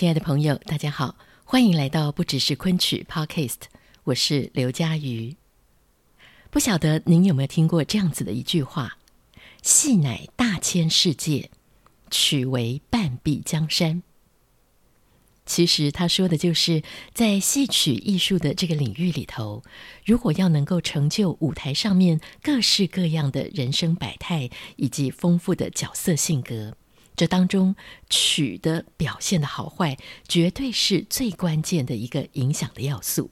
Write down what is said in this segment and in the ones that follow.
亲爱的朋友，大家好，欢迎来到不只是昆曲 Podcast，我是刘佳瑜。不晓得您有没有听过这样子的一句话：“戏乃大千世界，曲为半壁江山。”其实他说的就是在戏曲艺术的这个领域里头，如果要能够成就舞台上面各式各样的人生百态以及丰富的角色性格。这当中曲的表现的好坏，绝对是最关键的一个影响的要素。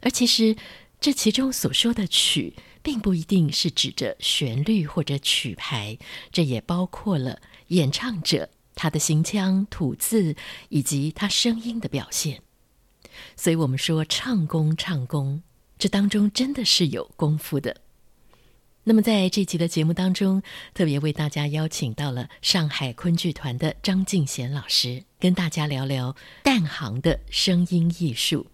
而其实这其中所说的曲，并不一定是指着旋律或者曲牌，这也包括了演唱者他的行腔、吐字以及他声音的表现。所以我们说唱功，唱功，这当中真的是有功夫的。那么，在这集的节目当中，特别为大家邀请到了上海昆剧团的张敬贤老师，跟大家聊聊旦行的声音艺术。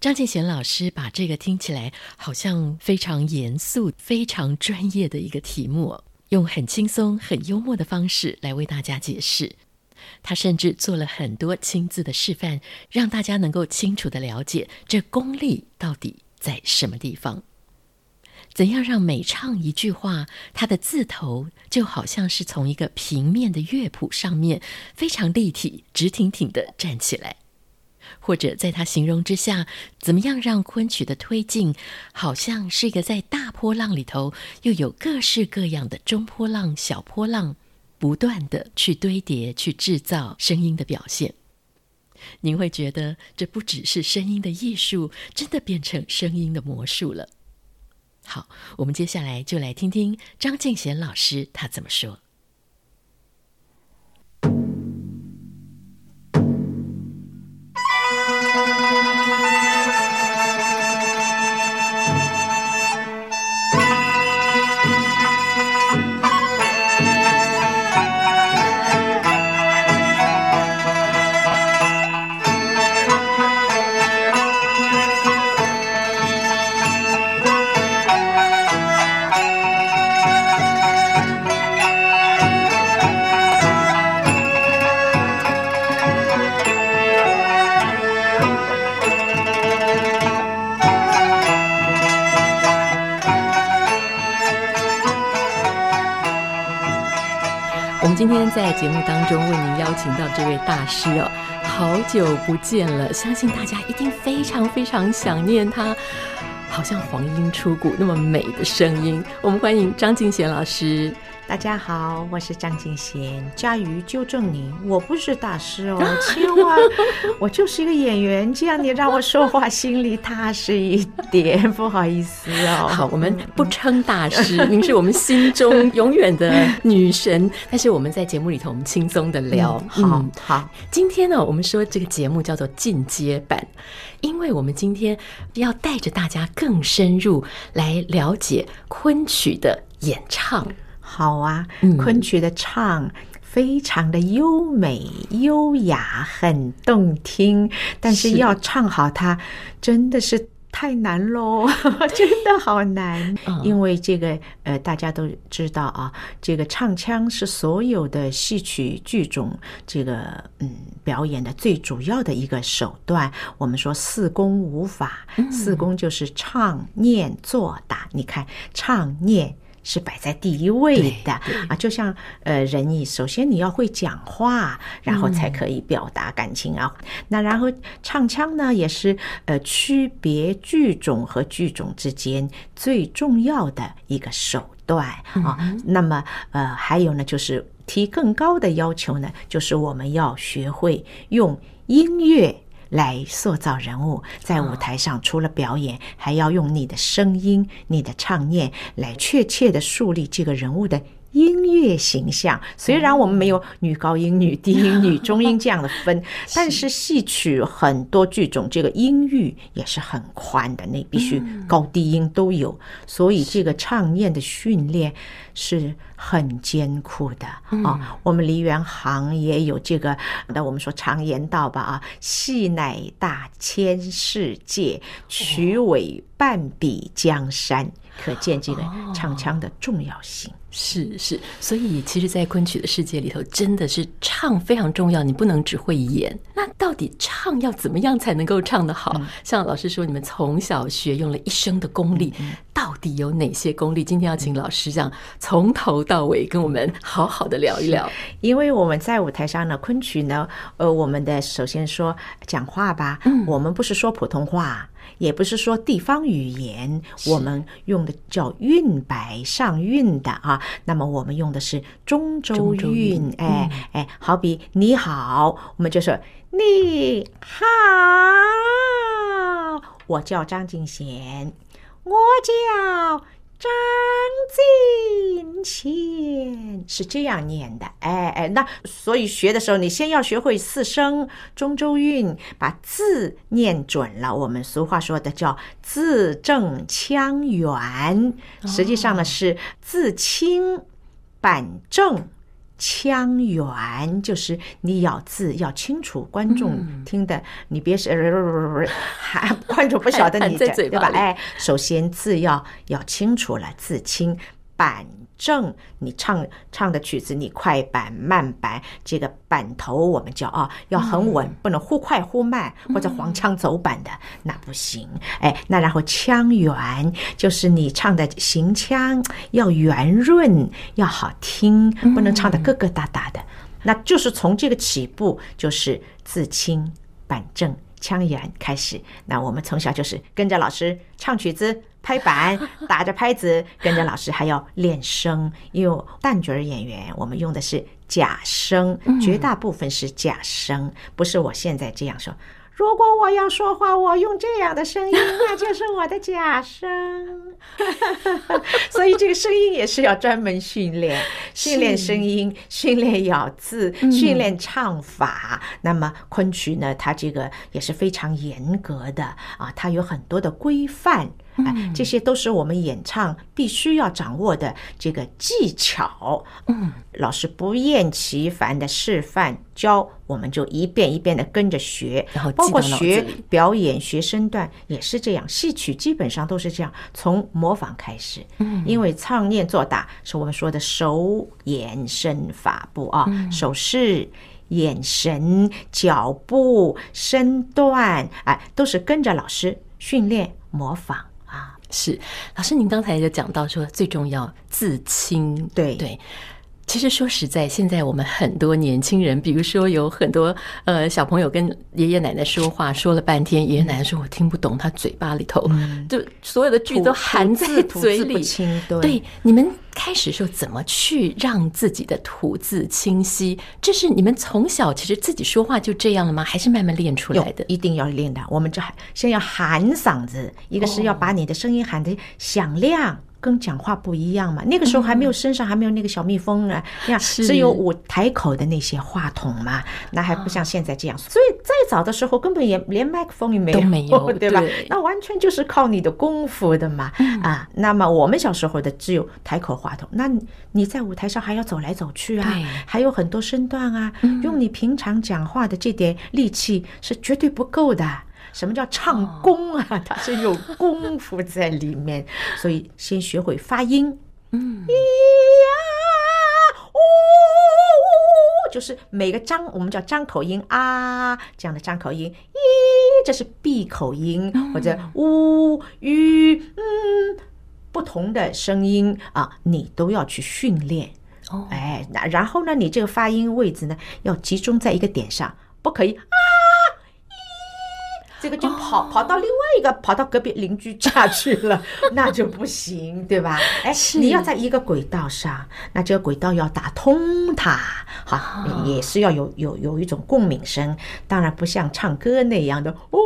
张敬贤老师把这个听起来好像非常严肃、非常专业的一个题目，用很轻松、很幽默的方式来为大家解释。他甚至做了很多亲自的示范，让大家能够清楚地了解这功力到底在什么地方。怎样让每唱一句话，它的字头就好像是从一个平面的乐谱上面非常立体、直挺挺地站起来？或者在他形容之下，怎么样让昆曲的推进，好像是一个在大波浪里头又有各式各样的中波浪、小波浪，不断地去堆叠、去制造声音的表现？您会觉得这不只是声音的艺术，真的变成声音的魔术了。好，我们接下来就来听听张敬贤老师他怎么说。在节目当中为您邀请到这位大师哦，好久不见了，相信大家一定非常非常想念他，好像黄莺出谷那么美的声音。我们欢迎张敬贤老师。大家好，我是张敬贤。佳瑜纠正你，我不是大师哦，千万，我就是一个演员。这样你让我说话心里踏实一点，不好意思哦。好，我们不称大师，您是我们心中永远的女神。但是我们在节目里头，我们轻松的聊。嗯、好好，今天呢，我们说这个节目叫做进阶版，因为我们今天要带着大家更深入来了解昆曲的演唱。好啊，昆曲的唱非常的优美、优雅，很动听。但是要唱好它，真的是太难喽，真的好难。因为这个呃，大家都知道啊，这个唱腔是所有的戏曲剧种这个嗯表演的最主要的一个手段。我们说四功五法，四功就是唱、念、做、打。你看，唱、念。是摆在第一位的啊，就像呃，人你首先你要会讲话，然后才可以表达感情啊。嗯、那然后唱腔呢，也是呃，区别剧种和剧种之间最重要的一个手段啊。嗯、那么呃，还有呢，就是提更高的要求呢，就是我们要学会用音乐来塑造人物。在舞台上，除了表演，还要用你的声音、你的唱念来确切的树立这个人物的。音乐形象，虽然我们没有女高音、女低音、女中音这样的分，但是戏曲很多剧种这个音域也是很宽的，那必须高低音都有，所以这个唱念的训练是很艰苦的啊。我们梨园行也有这个，那我们说常言道吧啊，戏乃大千世界，曲尾半壁江山，可见这个唱腔的重要性。是是，所以其实，在昆曲的世界里头，真的是唱非常重要。你不能只会演，那到底唱要怎么样才能够唱得好？嗯、像老师说，你们从小学用了一生的功力，嗯、到底有哪些功力？今天要请老师这样从头到尾跟我们好好的聊一聊。因为我们在舞台上呢，昆曲呢，呃，我们的首先说讲话吧，嗯、我们不是说普通话。也不是说地方语言，我们用的叫韵白上韵的啊。那么我们用的是中州韵，哎哎，好比你好，我们就说你好，我叫张敬贤，我叫。张敬贤是这样念的，哎哎，那所以学的时候，你先要学会四声中州韵，把字念准了。我们俗话说的叫字正腔圆，实际上呢是字清板正。腔圆就是你咬字要清楚，观众听的你别是还观众不晓得你这 对吧？哎，首先字要要清楚了，字清板正，你唱唱的曲子，你快板慢板，这个板头我们叫啊，要很稳，不能忽快忽慢或者黄腔走板的，那不行。哎，那然后腔圆就是你唱的行腔要圆润，要好听，不能唱的疙疙瘩瘩的。那就是从这个起步，就是字清板正。腔圆开始，那我们从小就是跟着老师唱曲子，拍板，打着拍子，跟着老师还要练声。因为旦角演员，我们用的是假声，绝大部分是假声，不是我现在这样说。如果我要说话，我用这样的声音，那就是我的假声。所以这个声音也是要专门训练，训练声音，训练咬字，训练唱法。嗯、那么昆曲呢，它这个也是非常严格的啊，它有很多的规范。哎，这些都是我们演唱必须要掌握的这个技巧。嗯，老师不厌其烦的示范教，我们就一遍一遍的跟着学。然后，包括学表演、学身段也是这样。戏曲基本上都是这样，从模仿开始。嗯，因为唱念做打是我们说的手眼身法步啊，手势、眼神、脚步、身段，哎，都是跟着老师训练模仿。是，老师，您刚才就讲到说，最重要自清，对。对。其实说实在，现在我们很多年轻人，比如说有很多呃小朋友跟爷爷奶奶说话，说了半天，爷爷奶奶说我听不懂，他嘴巴里头就所有的句子都含在嘴里。对，你们开始时候怎么去让自己的吐字清晰？这是你们从小其实自己说话就这样了吗？还是慢慢练出来的？一定要练的。我们这先要喊嗓子，一个是要把你的声音喊得响亮。跟讲话不一样嘛，那个时候还没有身上还没有那个小蜜蜂啊，呀，只有舞台口的那些话筒嘛，那还不像现在这样。所以再早的时候根本也连麦克风也没有，没有，对吧？那完全就是靠你的功夫的嘛，啊。那么我们小时候的只有台口话筒，那你在舞台上还要走来走去啊，还有很多身段啊，用你平常讲话的这点力气是绝对不够的。什么叫唱功啊？它是有功夫在里面，所以先学会发音。嗯，咿呀，呜呜，就是每个张我们叫张口音啊，这样的张口音。咦，这是闭口音，或者呜、吁、嗯，不同的声音啊，你都要去训练。哦，哎，那然后呢，你这个发音位置呢，要集中在一个点上，不可以啊。这个就跑、哦、跑到另外一个跑到隔壁邻居家去了，那就不行，对吧？哎，你要在一个轨道上，那这个轨道要打通它，好，哦、也是要有有有一种共鸣声，当然不像唱歌那样的哦，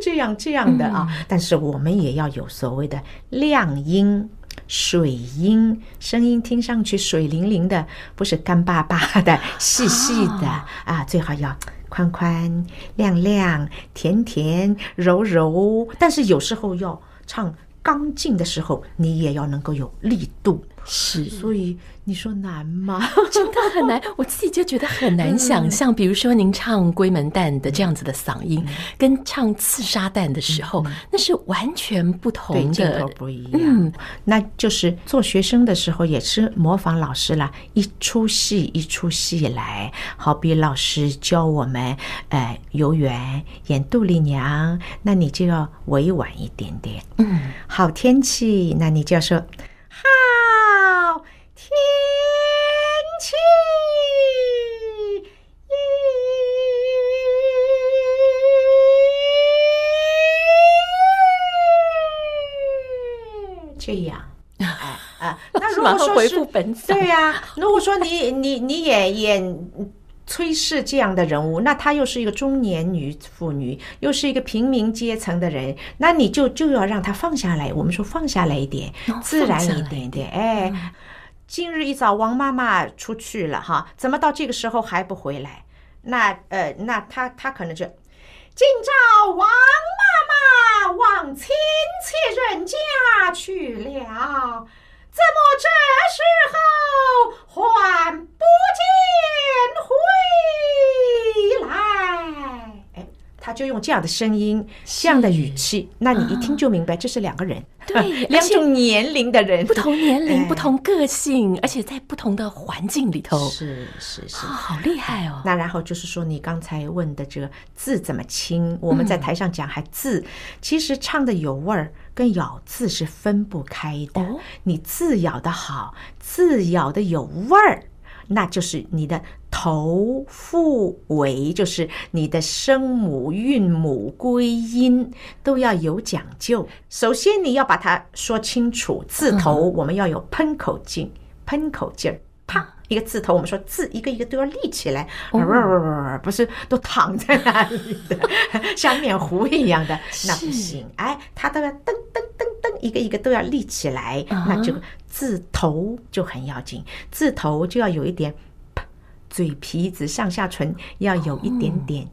这样这样的啊，嗯、但是我们也要有所谓的亮音。水音，声音听上去水灵灵的，不是干巴巴的、细细的啊，最好要宽宽、亮亮、甜甜、柔柔。但是有时候要唱刚劲的时候，你也要能够有力度。是，所以你说难吗？真的很难，我自己就觉得很难想象。嗯、比如说，您唱《闺门旦》的这样子的嗓音，嗯、跟唱《刺杀旦》的时候，嗯、那是完全不同的，镜头不一样。嗯，那就是做学生的时候也是模仿老师啦，一出戏一出戏来。好比老师教我们，呃，游园演杜丽娘，那你就要委婉一点点。嗯，好天气，那你就要说。天气，这样，哎哎，那如果说是，对呀、如果说你你你演演。崔氏这样的人物，那她又是一个中年女妇女，又是一个平民阶层的人，那你就就要让她放下来。我们说放下来一点，自然一点点。哎，今日一早王妈妈出去了哈，怎么到这个时候还不回来？那呃，那他他可能就今朝王妈妈往亲戚人家去了。怎么这时候还不见回来？哎，他就用这样的声音，这样的语气，那你一听就明白，这是两个人，对，两种年龄的人，不同年龄，不同个性，而且在不同的环境里头，是是是，好厉害哦。那然后就是说，你刚才问的这个字怎么清？我们在台上讲还字，其实唱的有味儿。跟咬字是分不开的。你字咬得好，字咬得有味儿，那就是你的头、腹、尾，就是你的声母、韵母、归音都要有讲究。首先，你要把它说清楚。字头我们要有喷口劲，喷口劲儿，啪。一个字头，我们说字一个一个都要立起来，不是都躺在那里的，像面糊一样的，那不行。哎，它都要噔噔噔噔，一个一个都要立起来，那这个字头就很要紧，字头就要有一点，嘴皮子上下唇要有一点点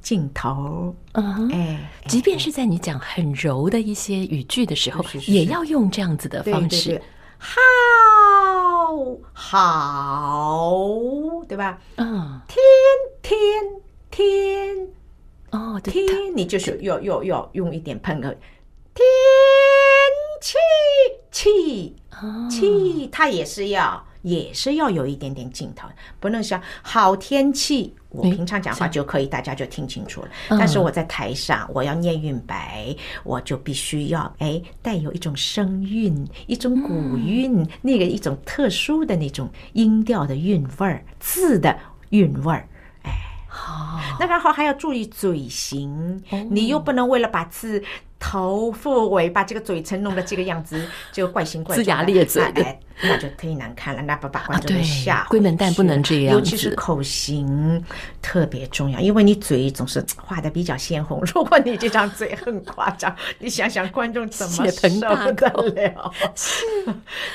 劲头。哎，即便是在你讲很柔的一些语句的时候，也要用这样子的方式。好，好，对吧？嗯，天，天，天，哦，天，你就是要要要用一点喷个天气气气，它也是要也是要有一点点劲头，不能像好天气。我平常讲话就可以，大家就听清楚了。但是我在台上，我要念韵白，我就必须要哎带有一种声韵，一种古韵，那个一种特殊的那种音调的韵味儿，字的韵味儿。哎，好，那然后还要注意嘴型，你又不能为了把字。头、腹、尾，把这个嘴唇弄得这个样子，就怪形怪状、龇牙咧嘴的，那就忒难看了，那不把观众都吓回去。闺门旦不能这样，尤其是口型特别重要，因为你嘴总是画的比较鲜红。如果你这张嘴很夸张，你想想观众怎么受得了？是，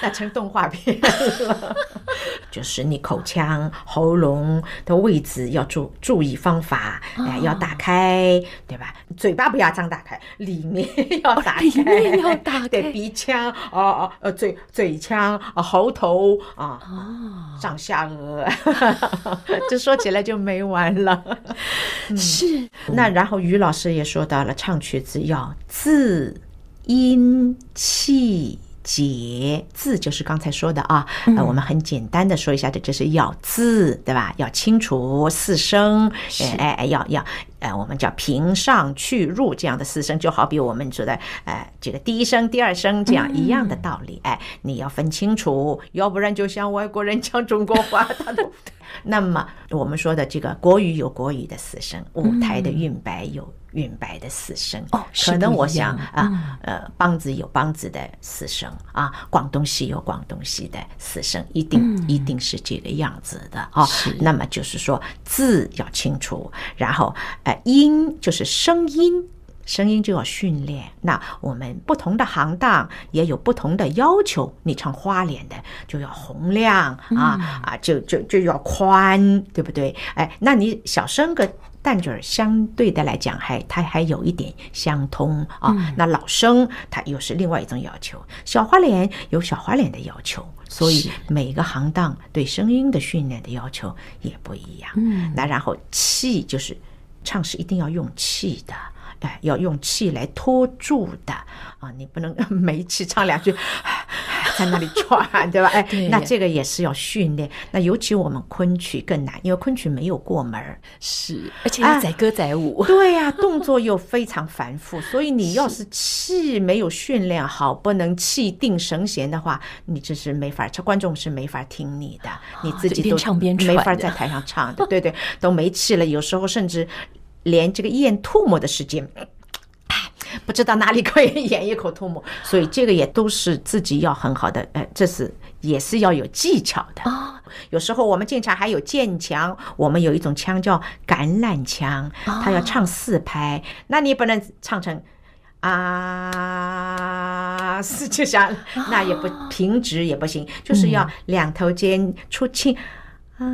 那成动画片了。就是你口腔、喉咙的位置要注注意方法，哎，要打开，对吧？嘴巴不要张大开，里面要打开，里面要打开，对，鼻腔，哦哦，呃，嘴嘴腔，啊，喉头，啊，上下颚，这说起来就没完了。是，那然后于老师也说到了，唱曲子要字音气。节字就是刚才说的啊，呃，我们很简单的说一下，这就是咬字，对吧？要清楚四声，哎哎，要要，呃，我们叫平上去入这样的四声，就好比我们说的，呃，这个第一声、第二声这样一样的道理，哎，你要分清楚，要不然就像外国人讲中国话，他都。那么我们说的这个国语有国语的四声，舞台的韵白有韵白的四声哦，可能我想啊，呃，梆子有梆子的四声啊，广东戏有广东戏的四声，一定、嗯、一定是这个样子的啊。那么就是说字要清楚，然后呃音就是声音，声音就要训练。那我们不同的行当也有不同的要求，你唱花脸的就要洪亮啊、嗯、啊，就就就要宽，对不对？哎，那你小生个。旦角儿相对的来讲，还它还有一点相通啊。嗯、那老生它又是另外一种要求，小花脸有小花脸的要求，所以每个行当对声音的训练的要求也不一样。嗯，那然后气就是唱是一定要用气的，哎，要用气来托住的啊，你不能 没气唱两句。在那里转，对吧？哎，那这个也是要训练。那尤其我们昆曲更难，因为昆曲没有过门儿，是，而且要载歌载舞。啊、对呀、啊，动作又非常繁复，所以你要是气没有训练好，不能气定神闲的话，你这是没法，这观众是没法听你的，你自己都唱边没法在台上唱的。对对，都没气了，有时候甚至连这个咽唾沫的时间。不知道哪里可以咽一口唾沫，所以这个也都是自己要很好的，呃，这是也是要有技巧的。啊。有时候我们经常还有渐腔，我们有一种腔叫橄榄腔，它要唱四拍，那你不能唱成啊，是就像那也不平直也不行，就是要两头尖出气啊。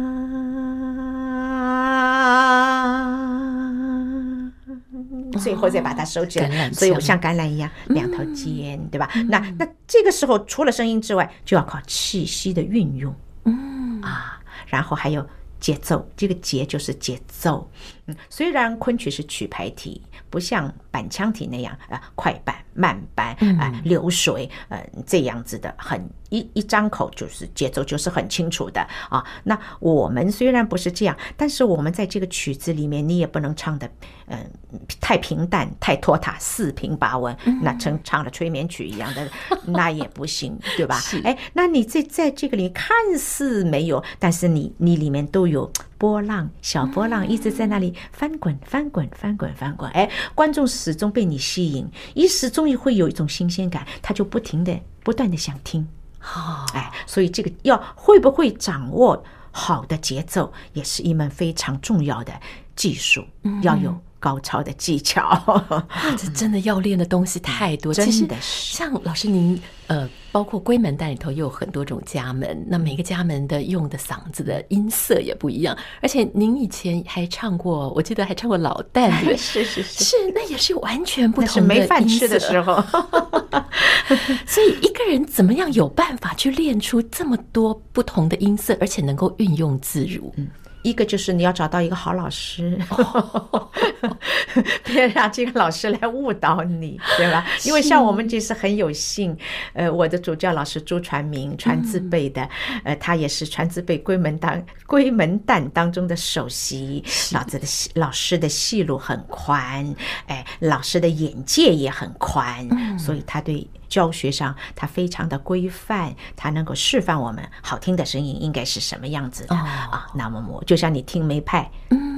最后再把它收起来，所以我像橄榄一样两头尖，对吧？那那这个时候除了声音之外，就要靠气息的运用，嗯。啊，然后还有节奏，这个节就是节奏。嗯，虽然昆曲是曲牌体，不像板腔体那样啊，快板、慢板啊，流水，呃，这样子的很。一一张口就是节奏，就是很清楚的啊。那我们虽然不是这样，但是我们在这个曲子里面，你也不能唱的，嗯、呃，太平淡、太拖沓、四平八稳，那成唱了催眠曲一样的，那也不行，对吧？哎，那你在在这个里看似没有，但是你你里面都有波浪，小波浪一直在那里翻滚、翻滚、翻滚、翻滚。哎，观众始终被你吸引，一时终于会有一种新鲜感，他就不停的、不断的想听。哦，哎，所以这个要会不会掌握好的节奏，也是一门非常重要的技术，要有高超的技巧。嗯、这真的要练的东西太多，真的是。像老师您，呃，包括闺门旦里头也有很多种家门，那每个家门的用的嗓子的音色也不一样。而且您以前还唱过，我记得还唱过老旦，是 是是，是那也是完全不同的。没饭吃的时候。所以一个人怎么样有办法去练出这么多不同的音色，而且能够运用自如？嗯。一个就是你要找到一个好老师，别让这个老师来误导你，对吧？因为像我们这是很有幸，呃，我的主教老师朱传明，传字辈的，呃，他也是传字辈归门当归门旦当中的首席，老子的老师的戏路很宽，哎，老师的眼界也很宽，所以他对。教学上，它非常的规范，它能够示范我们好听的声音应该是什么样子的、oh. 啊。那么我，就像你听梅派、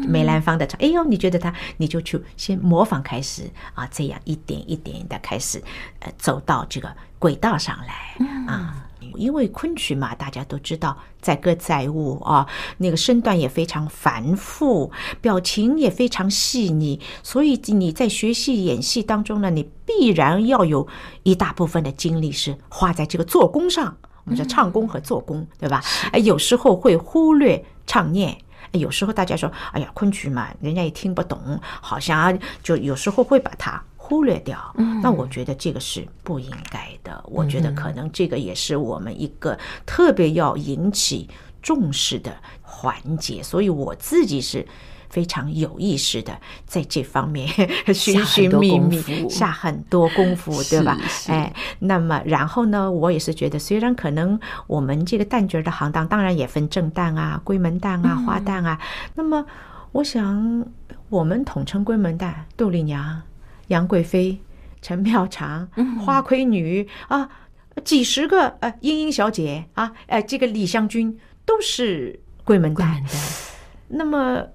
梅兰芳的唱，哎呦，你觉得他，你就去先模仿开始啊，这样一点一点的开始，呃，走到这个轨道上来啊。因为昆曲嘛，大家都知道载歌载舞啊，那个身段也非常繁复，表情也非常细腻，所以你在学习演戏当中呢，你必然要有一大部分的精力是花在这个做工上。我们说唱功和做工，对吧？哎，有时候会忽略唱念，有时候大家说，哎呀，昆曲嘛，人家也听不懂，好像就有时候会把它。忽略掉，那我觉得这个是不应该的。我觉得可能这个也是我们一个特别要引起重视的环节，所以我自己是非常有意识的在这方面 寻寻觅觅，下很多功夫，对吧？哎，那么然后呢，我也是觉得，虽然可能我们这个旦角的行当，当然也分正旦啊、闺门旦啊、花旦啊。那么，我想我们统称闺门旦，杜丽娘。杨贵妃、陈妙常、花魁女啊，几十个呃，莺莺小姐啊，呃，这个李香君都是贵门旦。那么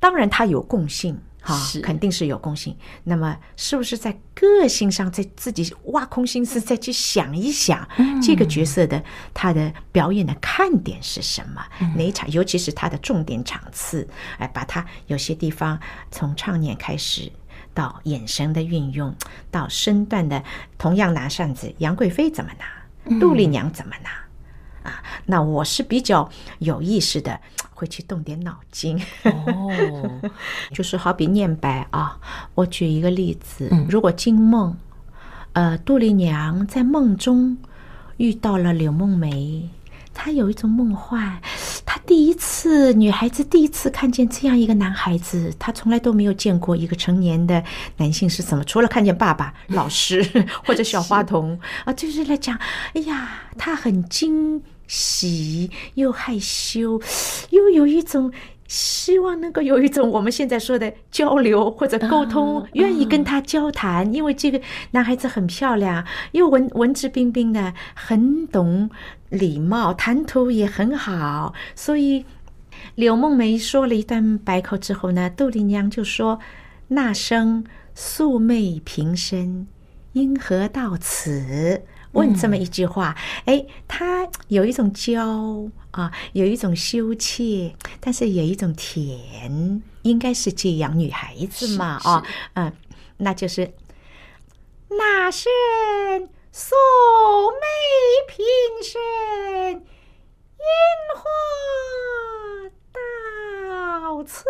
当然它有共性哈，肯定是有共性。那么，是不是在个性上，在自己挖空心思再去想一想，这个角色的他的表演的看点是什么？哪一场，尤其是他的重点场次，哎，把他有些地方从唱念开始，到眼神的运用，到身段的，同样拿扇子，杨贵妃怎么拿，杜丽娘怎么拿，啊，那我是比较有意识的。会去动点脑筋哦，就是好比念白啊。我举一个例子，如果惊梦，呃，杜丽娘在梦中遇到了柳梦梅，她有一种梦幻。第一次，女孩子第一次看见这样一个男孩子，她从来都没有见过一个成年的男性是怎么，除了看见爸爸、老师 或者小花童啊，就是来讲，哎呀，她很惊。喜又害羞，又有一种希望能够有一种我们现在说的交流或者沟通，愿意跟他交谈，因为这个男孩子很漂亮，又文文质彬彬的，很懂礼貌，谈吐也很好。所以柳梦梅说了一段白口之后呢，杜丽娘就说：“那生素昧平生，因何到此？”问这么一句话，哎，他有一种娇啊，有一种羞怯，但是有一种甜，应该是这样女孩子嘛啊，嗯，那就是那生素昧平生，烟花到此？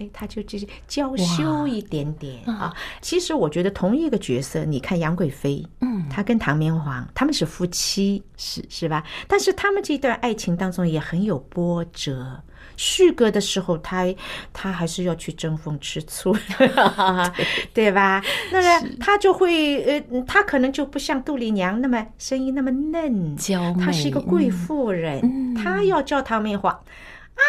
哎，他就就是娇羞一点点啊。其实我觉得同一个角色，你看杨贵妃，嗯，她跟唐明皇他们是夫妻，是是吧？但是他们这段爱情当中也很有波折。续阁的时候，他他还是要去争风吃醋，对吧？那么他就会呃，他可能就不像杜丽娘那么声音那么嫩，娇媚。她是一个贵妇人，她要叫唐明皇啊。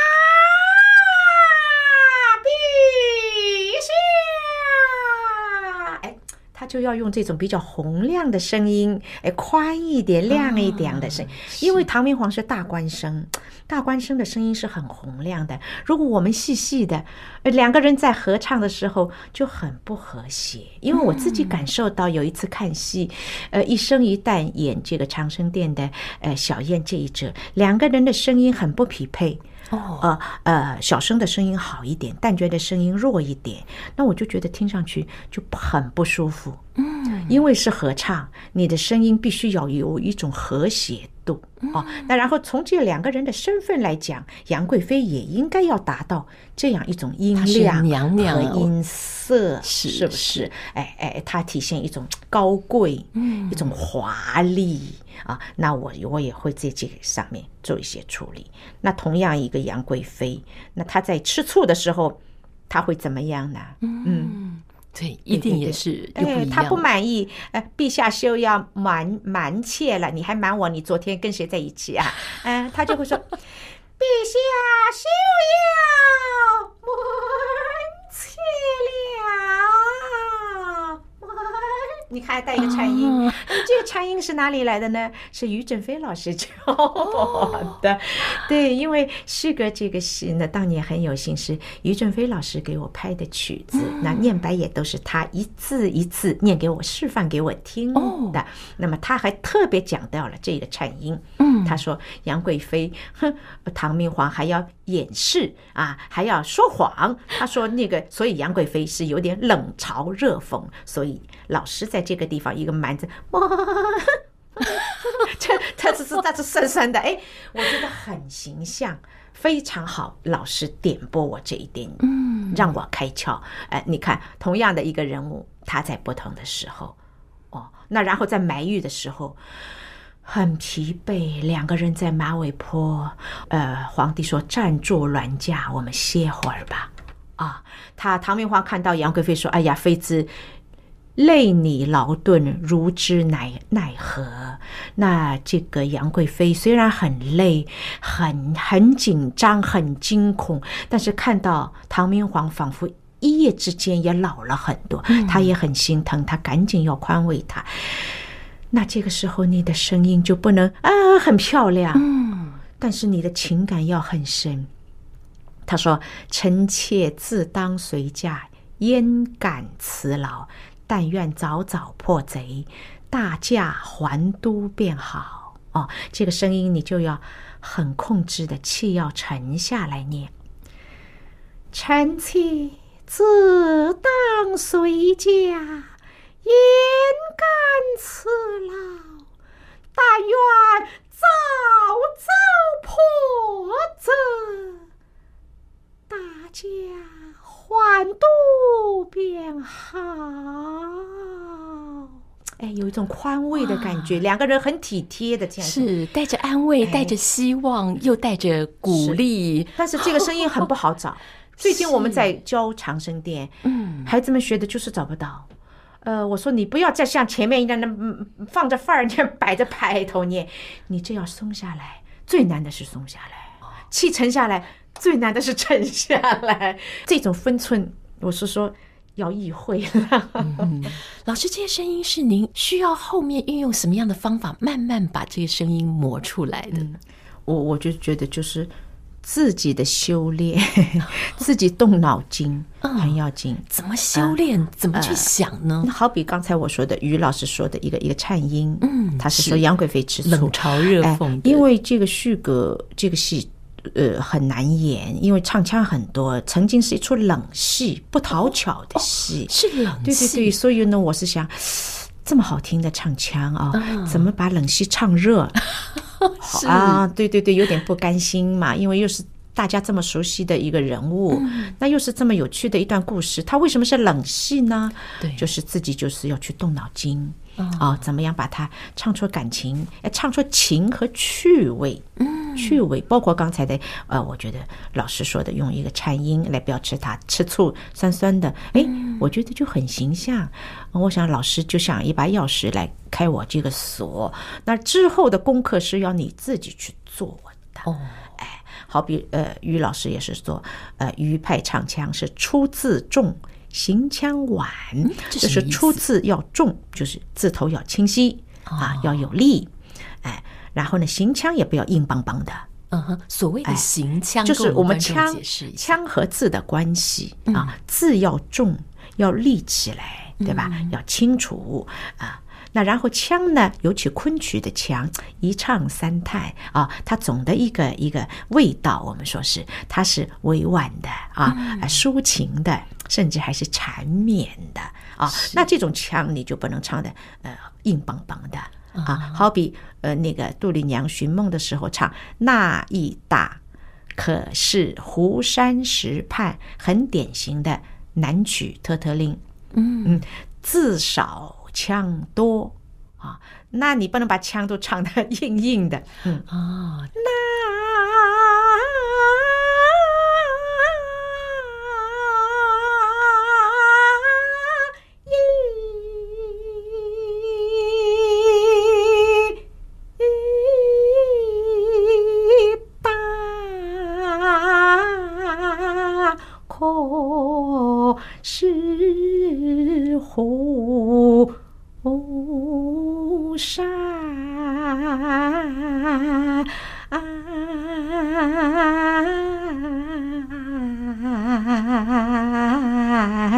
就要用这种比较洪亮的声音，哎，宽一点、亮一点的声音，因为唐明皇是大官声，大官声的声音是很洪亮的。如果我们细细的，两个人在合唱的时候就很不和谐。因为我自己感受到，有一次看戏，呃，一生一旦演这个长生殿的呃小燕这一折，两个人的声音很不匹配。哦，呃呃，小声的声音好一点，旦角的声音弱一点，那我就觉得听上去就很不舒服。嗯，因为是合唱，你的声音必须要有一种和谐度哦。那然后从这两个人的身份来讲，杨贵妃也应该要达到这样一种音量娘娘和音色，是不是？哎哎，它体现一种高贵，一种华丽啊。那我我也会在这个上面做一些处理。那同样一个杨贵妃，那她在吃醋的时候，她会怎么样呢？嗯。对，一定也是不哎，他不满意，呃，陛下休要瞒瞒妾了，你还瞒我？你昨天跟谁在一起啊？嗯、呃，他就会说，陛下休要瞒妾了。你看，还带一个颤音，哦、这个颤音是哪里来的呢？是于正飞老师教的。对，因为续阁这个戏呢，当年很有幸是于正飞老师给我拍的曲子，嗯、那念白也都是他一字一字念给我示范给我听的。哦、那么他还特别讲到了这个颤音，嗯，他说杨贵妃，哼，唐明皇还要掩饰啊，还要说谎。他说那个，所以杨贵妃是有点冷嘲热讽，所以老师在。这个地方一个蛮子，哇，这他只是他是酸酸的，哎，我觉得很形象，非常好。老师点拨我这一点，嗯，让我开窍。哎，你看，同样的一个人物，他在不同的时候，哦，那然后在埋玉的时候很疲惫，两个人在马尾坡，呃，皇帝说暂坐銮驾，我们歇会儿吧。啊，他唐明皇看到杨贵妃说：“哎呀，妃子。”累你劳顿，如之奈奈何？那这个杨贵妃虽然很累，很很紧张，很惊恐，但是看到唐明皇仿佛一夜之间也老了很多，她也很心疼，她赶紧要宽慰他。那这个时候你的声音就不能啊，很漂亮。但是你的情感要很深。他说：“臣妾自当随驾，焉敢辞劳？但愿早早破贼，大驾还都便好。”哦，这个声音你就要很控制的，气要沉下来念。臣妾自当随驾，焉敢辞劳？但愿早早破贼。大驾还都便好，哎，有一种宽慰的感觉，两个人很体贴的这样，是带着安慰，带着希望，又带着鼓励。但是这个声音很不好找。最近我们在教长生殿，嗯，孩子们学的就是找不到。呃，我说你不要再像前面一样那放着范儿念，摆着排头念，你这要松下来，最难的是松下来，气沉下来。最难的是沉下来，这种分寸，我是说要意会了。嗯，老师，这些声音是您需要后面运用什么样的方法，慢慢把这些声音磨出来的？嗯，我我就觉得就是自己的修炼，自己动脑筋很要紧。怎么修炼？怎么去想呢？好比刚才我说的，于老师说的一个一个颤音，嗯，他是说杨贵妃吃醋，冷嘲热讽。因为这个续阁这个戏。呃，很难演，因为唱腔很多。曾经是一出冷戏，不讨巧的戏，是冷戏。对对对，所以呢，我是想，这么好听的唱腔啊，哦、怎么把冷戏唱热？是啊，对对对，有点不甘心嘛，因为又是大家这么熟悉的一个人物，嗯、那又是这么有趣的一段故事，他为什么是冷戏呢？对，就是自己就是要去动脑筋。啊，怎么样把它唱出感情？哎，唱出情和趣味，嗯，趣味包括刚才的，呃，我觉得老师说的用一个颤音来标志它吃醋酸酸的，哎，我觉得就很形象。我想老师就像一把钥匙来开我这个锁，那之后的功课是要你自己去做的。哦，哎，好比呃，于老师也是说，呃，于派唱腔是出自重。行腔婉，就是出字要重，就是字头要清晰啊，要有力，哎，然后呢，行腔也不要硬邦邦的。嗯哼，所谓的行腔，就是我们腔腔和字的关系啊，字要重，要立起来，对吧？要清楚啊。那然后腔呢，尤其昆曲的腔，一唱三叹啊，它总的一个一个味道，我们说是它是委婉的啊，抒情的。甚至还是缠绵的啊，那这种腔你就不能唱的呃硬邦邦的啊。好比呃那个杜丽娘寻梦的时候唱那一打，可是湖山石畔，很典型的南曲特特令。嗯嗯，字少腔多啊，那你不能把腔都唱得 硬硬的。嗯啊，那。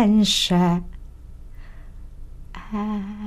反射。啊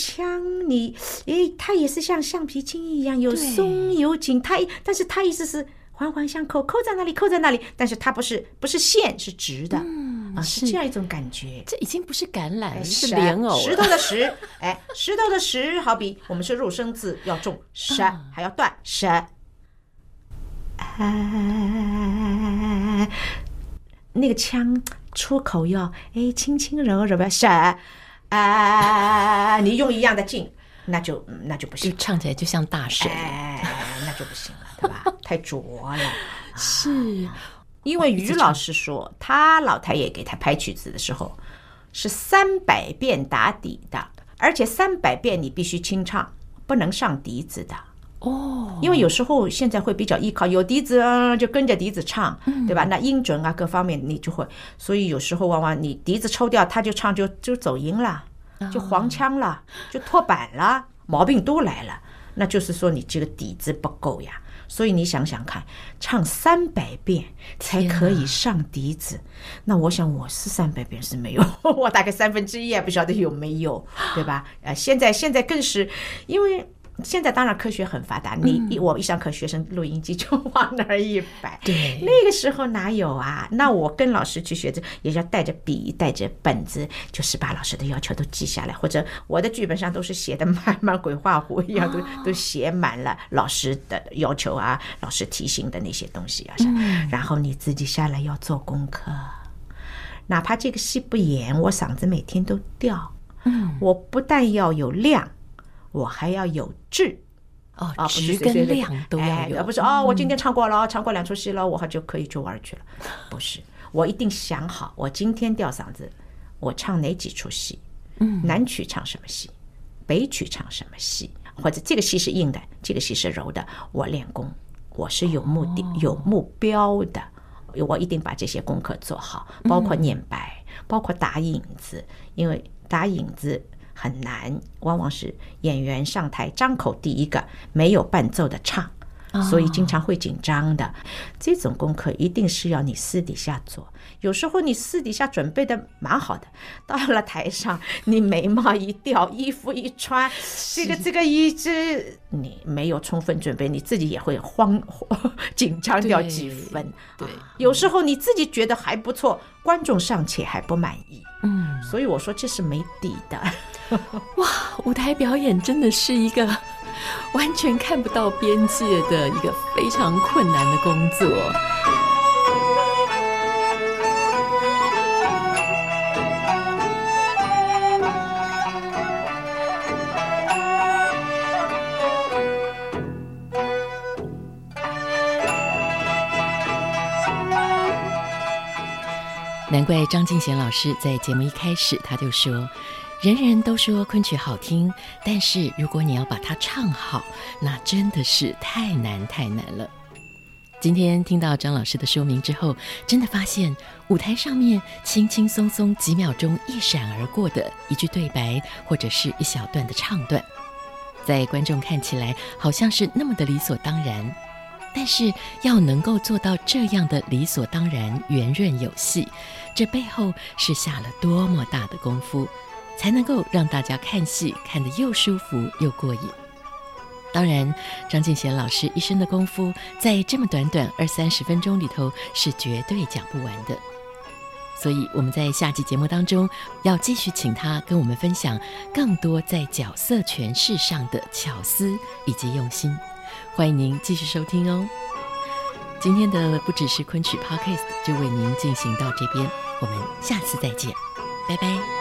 山。你诶，它也是像橡皮筋一样，有松有紧。它但是它意思是环环相扣，扣在那里，扣在那里。但是它不是不是线，是直的，嗯、啊，是这样一种感觉。这已经不是橄榄，是莲藕。石头的石，哎，石头的石，好比我们是入声字要重，舌、嗯、还要断舌。哎，那个腔出口要哎轻轻柔柔的舌，哎，你用一样的劲。那就那就不行，唱起来就像大神，哎，那就不行了，对吧？太浊了。是，因为于老师说，他老太爷给他拍曲子的时候是三百遍打底的，而且三百遍你必须清唱，不能上笛子的。哦，因为有时候现在会比较依靠有笛子，就跟着笛子唱，对吧？那音准啊，各方面你就会，所以有时候往往你笛子抽掉，他就唱就就走音了，就黄腔了，就脱板了，毛病都来了。那就是说你这个底子不够呀。所以你想想看，唱三百遍才可以上笛子，那我想我是三百遍是没有，我大概三分之一也不晓得有没有，对吧？呃，现在现在更是因为。现在当然科学很发达，你一我一上课，学生录音机就往那儿一摆。对，那个时候哪有啊？那我跟老师去学，这也要带着笔，带着本子，就是把老师的要求都记下来，或者我的剧本上都是写的满满鬼画符一样，都 都写满了老师的要求啊，老师提醒的那些东西啊。然后你自己下来要做功课，哪怕这个戏不演，我嗓子每天都掉。嗯，我不但要有量。我还要有质哦，质跟量都要有，而不是哦，我今天唱过了，唱过两出戏了，我还就可以去玩去了。不是，我一定想好，我今天吊嗓子，我唱哪几出戏？嗯，南曲唱什么戏？北曲唱什么戏？或者这个戏是硬的，这个戏是柔的，我练功，我是有目的、有目标的，我一定把这些功课做好，包括念白，包括打影子，因为打影子。很难，往往是演员上台张口第一个没有伴奏的唱，所以经常会紧张的。这种功课一定是要你私底下做。有时候你私底下准备的蛮好的，到了台上你眉毛一掉，衣服一穿，这个这个一直你没有充分准备，你自己也会慌 紧张掉几分。对，有时候你自己觉得还不错，观众尚且还不满意。嗯，所以我说这是没底的。哇，舞台表演真的是一个完全看不到边界的一个非常困难的工作。难怪张敬贤老师在节目一开始他就说。人人都说昆曲好听，但是如果你要把它唱好，那真的是太难太难了。今天听到张老师的说明之后，真的发现舞台上面轻轻松松几秒钟一闪而过的一句对白，或者是一小段的唱段，在观众看起来好像是那么的理所当然，但是要能够做到这样的理所当然、圆润有戏，这背后是下了多么大的功夫。才能够让大家看戏看得又舒服又过瘾。当然，张敬贤老师一生的功夫，在这么短短二三十分钟里头是绝对讲不完的。所以我们在下集节目当中要继续请他跟我们分享更多在角色诠释上的巧思以及用心。欢迎您继续收听哦。今天的不只是昆曲 Podcast 就为您进行到这边，我们下次再见，拜拜。